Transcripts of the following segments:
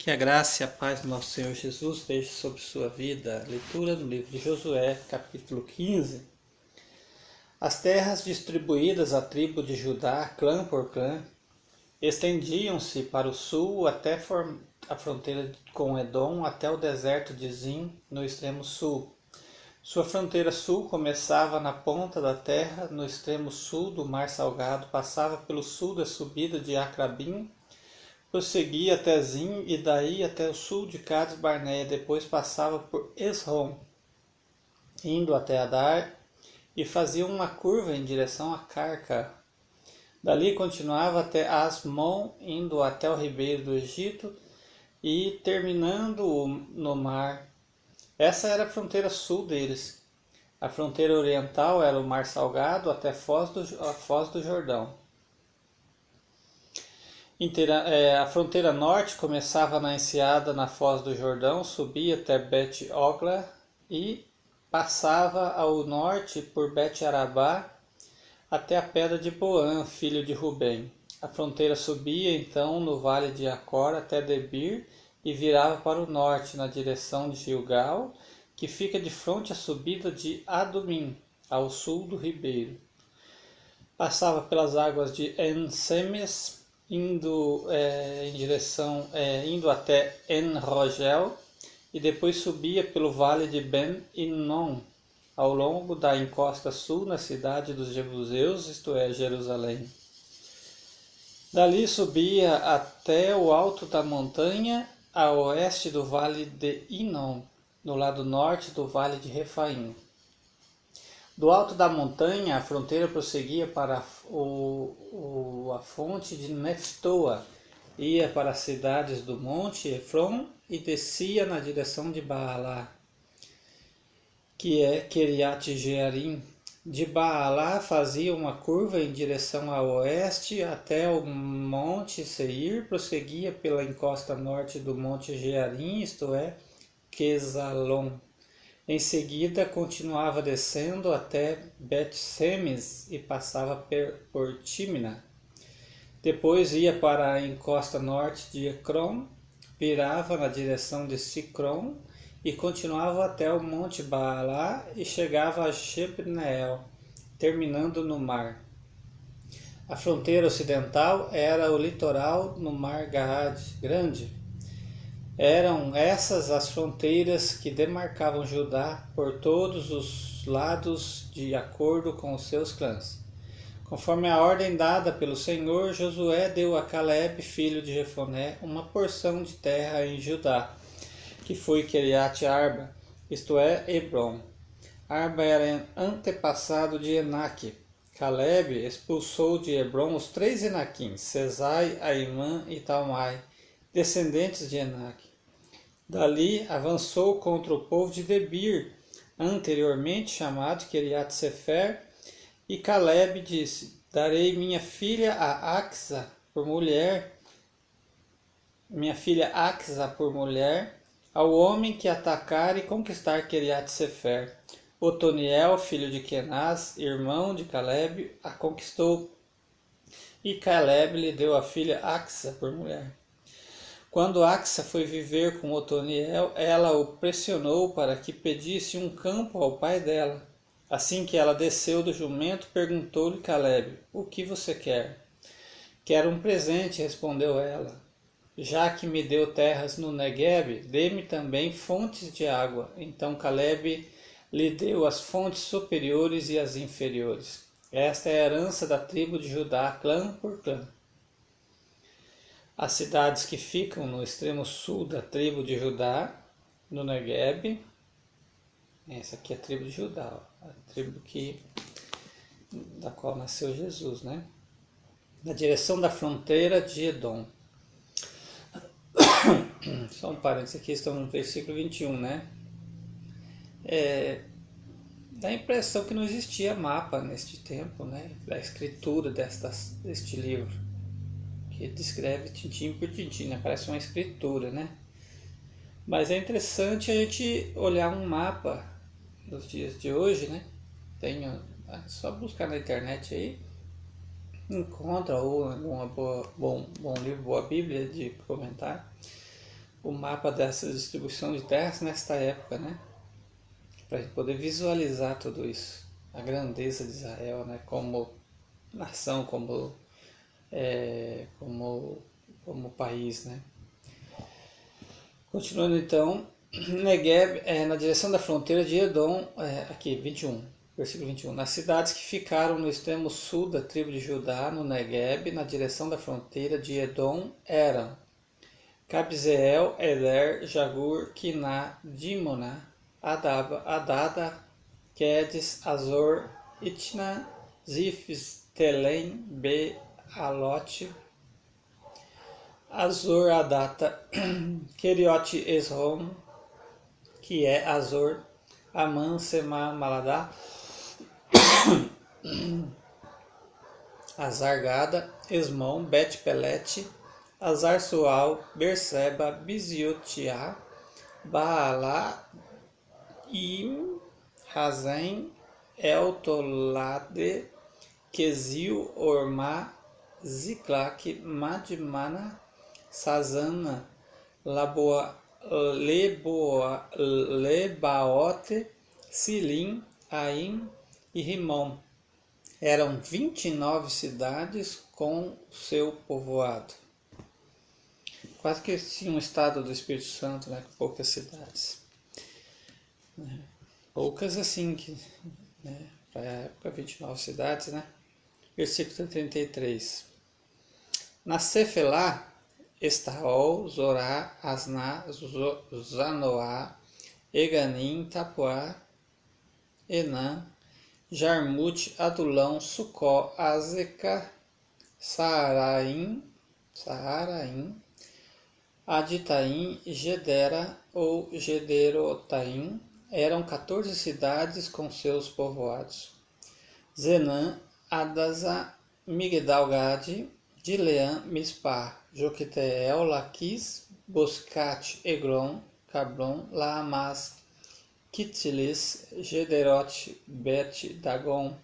Que a graça e a paz do nosso Senhor Jesus esteja sobre sua vida. Leitura no livro de Josué, capítulo 15. As terras distribuídas à tribo de Judá, clã por clã, estendiam-se para o sul até a fronteira com Edom, até o deserto de Zim, no extremo sul. Sua fronteira sul começava na ponta da terra, no extremo sul do Mar Salgado, passava pelo sul da subida de Acrabim, prosseguia até Zim e daí até o sul de Cades Barneia, depois passava por Esrom, indo até Adar e fazia uma curva em direção a Carca. Dali continuava até Asmon, indo até o ribeiro do Egito e terminando no mar. Essa era a fronteira sul deles. A fronteira oriental era o Mar Salgado até Foz do, a Foz do Jordão. É, a fronteira norte começava na enseada na Foz do Jordão, subia até Bet Ogla e passava ao norte por Bet Arabá até a pedra de Boã, filho de Rubem. A fronteira subia então no vale de Acor até Debir e virava para o norte na direção de Gilgal, que fica de frente à subida de Adumim, ao sul do ribeiro. Passava pelas águas de Ensemes indo é, em direção, é, indo até En-Rogel e depois subia pelo vale de Ben Innon ao longo da encosta sul na cidade dos Jebuseus, isto é, Jerusalém. Dali subia até o alto da montanha a oeste do vale de Inon, no lado norte do vale de Refaim. Do alto da montanha, a fronteira prosseguia para o, o, a fonte de Neftoa, ia para as cidades do monte Efron e descia na direção de Baalá, que é Keriat Jearim. De Baalá fazia uma curva em direção a oeste até o monte Seir, prosseguia pela encosta norte do monte Jearim, isto é, Quesalon em seguida, continuava descendo até Bet-Semes e passava por Timna. Depois ia para a encosta norte de Ecrom, virava na direção de Sicrom e continuava até o Monte Baalá e chegava a Shebneel, terminando no mar. A fronteira ocidental era o litoral no Mar Grande, eram essas as fronteiras que demarcavam Judá por todos os lados de acordo com os seus clãs. Conforme a ordem dada pelo Senhor, Josué deu a Caleb, filho de Jefoné, uma porção de terra em Judá, que foi Kiriat Arba, isto é, Hebron. Arba era antepassado de Enaque. Caleb expulsou de Hebron os três Enaquins, Cesai, Aimã e Talmai, descendentes de Enaque. Dali avançou contra o povo de Debir, anteriormente chamado Kiriat Sefer, e Caleb disse: Darei minha filha a Axa por mulher, minha filha Axa por mulher, ao homem que atacar e conquistar Kiriat Sefer. Otoniel, filho de Kenaz, irmão de Caleb, a conquistou, e Caleb lhe deu a filha Axa por mulher. Quando Axa foi viver com Otoniel, ela o pressionou para que pedisse um campo ao pai dela. Assim que ela desceu do jumento, perguntou-lhe Caleb: O que você quer? Quero um presente, respondeu ela. Já que me deu terras no Negueb, dê-me também fontes de água. Então Caleb lhe deu as fontes superiores e as inferiores. Esta é a herança da tribo de Judá, clã por clã. As cidades que ficam no extremo sul da tribo de Judá, no Negueb, essa aqui é a tribo de Judá, a tribo que, da qual nasceu Jesus, né? Na direção da fronteira de Edom. Só um parênteses aqui, estamos no versículo 21, né? É, dá a impressão que não existia mapa neste tempo, né? Da escritura desta, deste livro que descreve tintim por tintim, né? parece uma escritura, né? Mas é interessante a gente olhar um mapa dos dias de hoje, né? Tem, é só buscar na internet aí, encontra ou boa, bom, bom livro, boa Bíblia de comentar, o mapa dessa distribuição de terras nesta época, né? Para poder visualizar tudo isso, a grandeza de Israel, né? Como nação, como é, como como país, né? Continuando então, Negev é na direção da fronteira de Edom, é, aqui 21, versículo 21. Nas cidades que ficaram no extremo sul da tribo de Judá, no Negev, na direção da fronteira de Edom, eram Cabzeel, Eder, Jagur, Kiná, Dimona, Adaba, Adada, Quedes, Azor, Itna, Zifes, Telém, Be, Alote, Azor, Adata, Keriote, Esrom, que é Azor, Aman, Sema, Maladá, Azargada, Esmon, Bet Pelete, Azar Sual, Berseba, Biziotiá, Baala, Im, Razem, Eltolade, Quesil, Orma, Ziklak, Madmana, Sazana, Laboa, Leboa, Lebaote, Silim, Aim e Rimon. Eram 29 cidades com seu povoado. Quase que tinha um estado do Espírito Santo, né, com poucas cidades. Poucas assim, que, né, para a época, 29 cidades, né? Versículo 33. Na Cefelá, Estaol, Zorá, Asná, Zanoá, Eganim, Tapuá, Enã, Jarmute, Adulão, Sucó, Azeca, Saaraim, Saaraim, Aditaim, Gedera ou Gederotaim eram 14 cidades com seus povoados. Zenã, Adasa, Migdalgade, Dileã, Mispar, Joquiteel, Laquis, Boscate, Egron, Cabron, Laamas, Kittilis, Gederote, Bet, Dagon,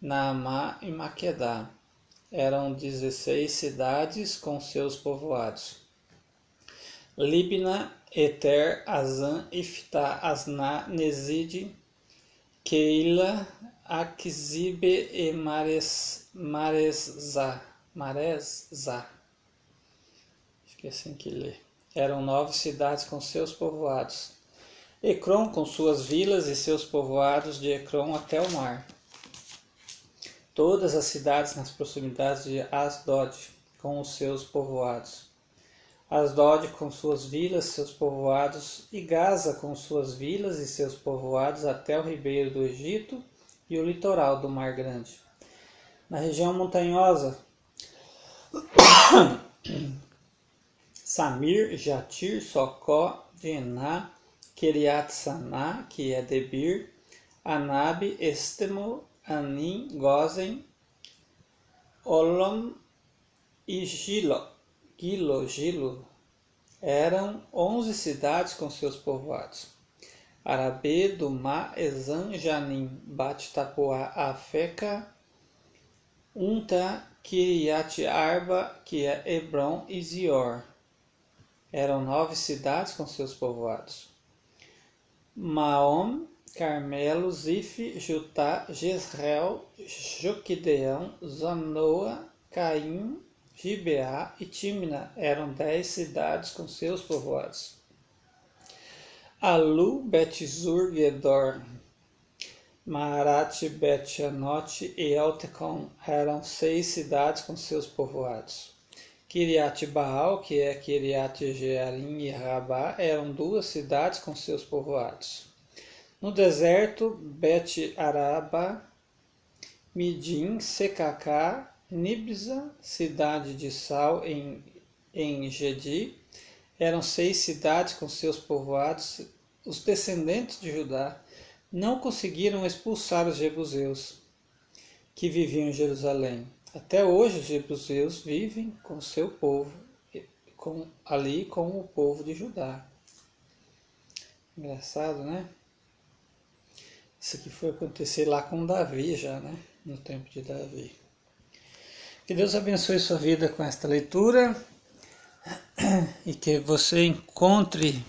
Naamá e Maquedá. Eram 16 cidades com seus povoados. Libna, Eter, Azan, Iftá, Asná, Nezide, Keila, Akzibe e Mares. Acho que é assim que lê. Eram nove cidades com seus povoados. Ecrom com suas vilas e seus povoados de Ecrom até o mar. Todas as cidades nas proximidades de Asdod com os seus povoados Asdod com suas vilas, seus povoados, e Gaza com suas vilas e seus povoados até o ribeiro do Egito e o litoral do Mar Grande. Na região montanhosa, Samir, Jatir, Socó, Dená, Keriat Saná, que é Debir, Anabe, Estemo, Anim, Gozen, Olam e Gilo Gilo, Gilo, eram onze cidades com seus povoados. Arabê, Dumá, Ezan, Janim, Bat Tapuá, Afeca, Unta, Kiriat Arba, que é Hebron e Zior. Eram nove cidades com seus povoados. Maom, Carmelo, Zif, Jutá, Jezreel, Joquideão, Zanoa, Caim, Gibeá e Timna eram dez cidades com seus povoados. Alu, Betzur, Gedor, Marat, Betanote e Eltecon eram seis cidades com seus povoados. Kiriat Baal, que é Kiriat Jearim e Rabá, eram duas cidades com seus povoados. No deserto, Bet Araba, Midim, Secacá Nibza, cidade de Sal em, em Gedi, eram seis cidades com seus povoados. Os descendentes de Judá não conseguiram expulsar os jebuseus que viviam em Jerusalém. Até hoje os jebuseus vivem com seu povo, com, ali com o povo de Judá. Engraçado, né? Isso aqui foi acontecer lá com Davi já, né? No tempo de Davi. Que Deus abençoe sua vida com esta leitura. e que você encontre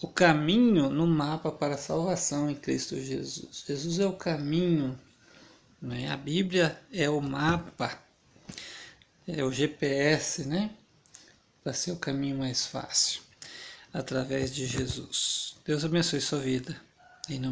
o caminho no mapa para a salvação em Cristo Jesus. Jesus é o caminho, né? a Bíblia é o mapa, é o GPS, né? Para ser o caminho mais fácil, através de Jesus. Deus abençoe sua vida. Em nome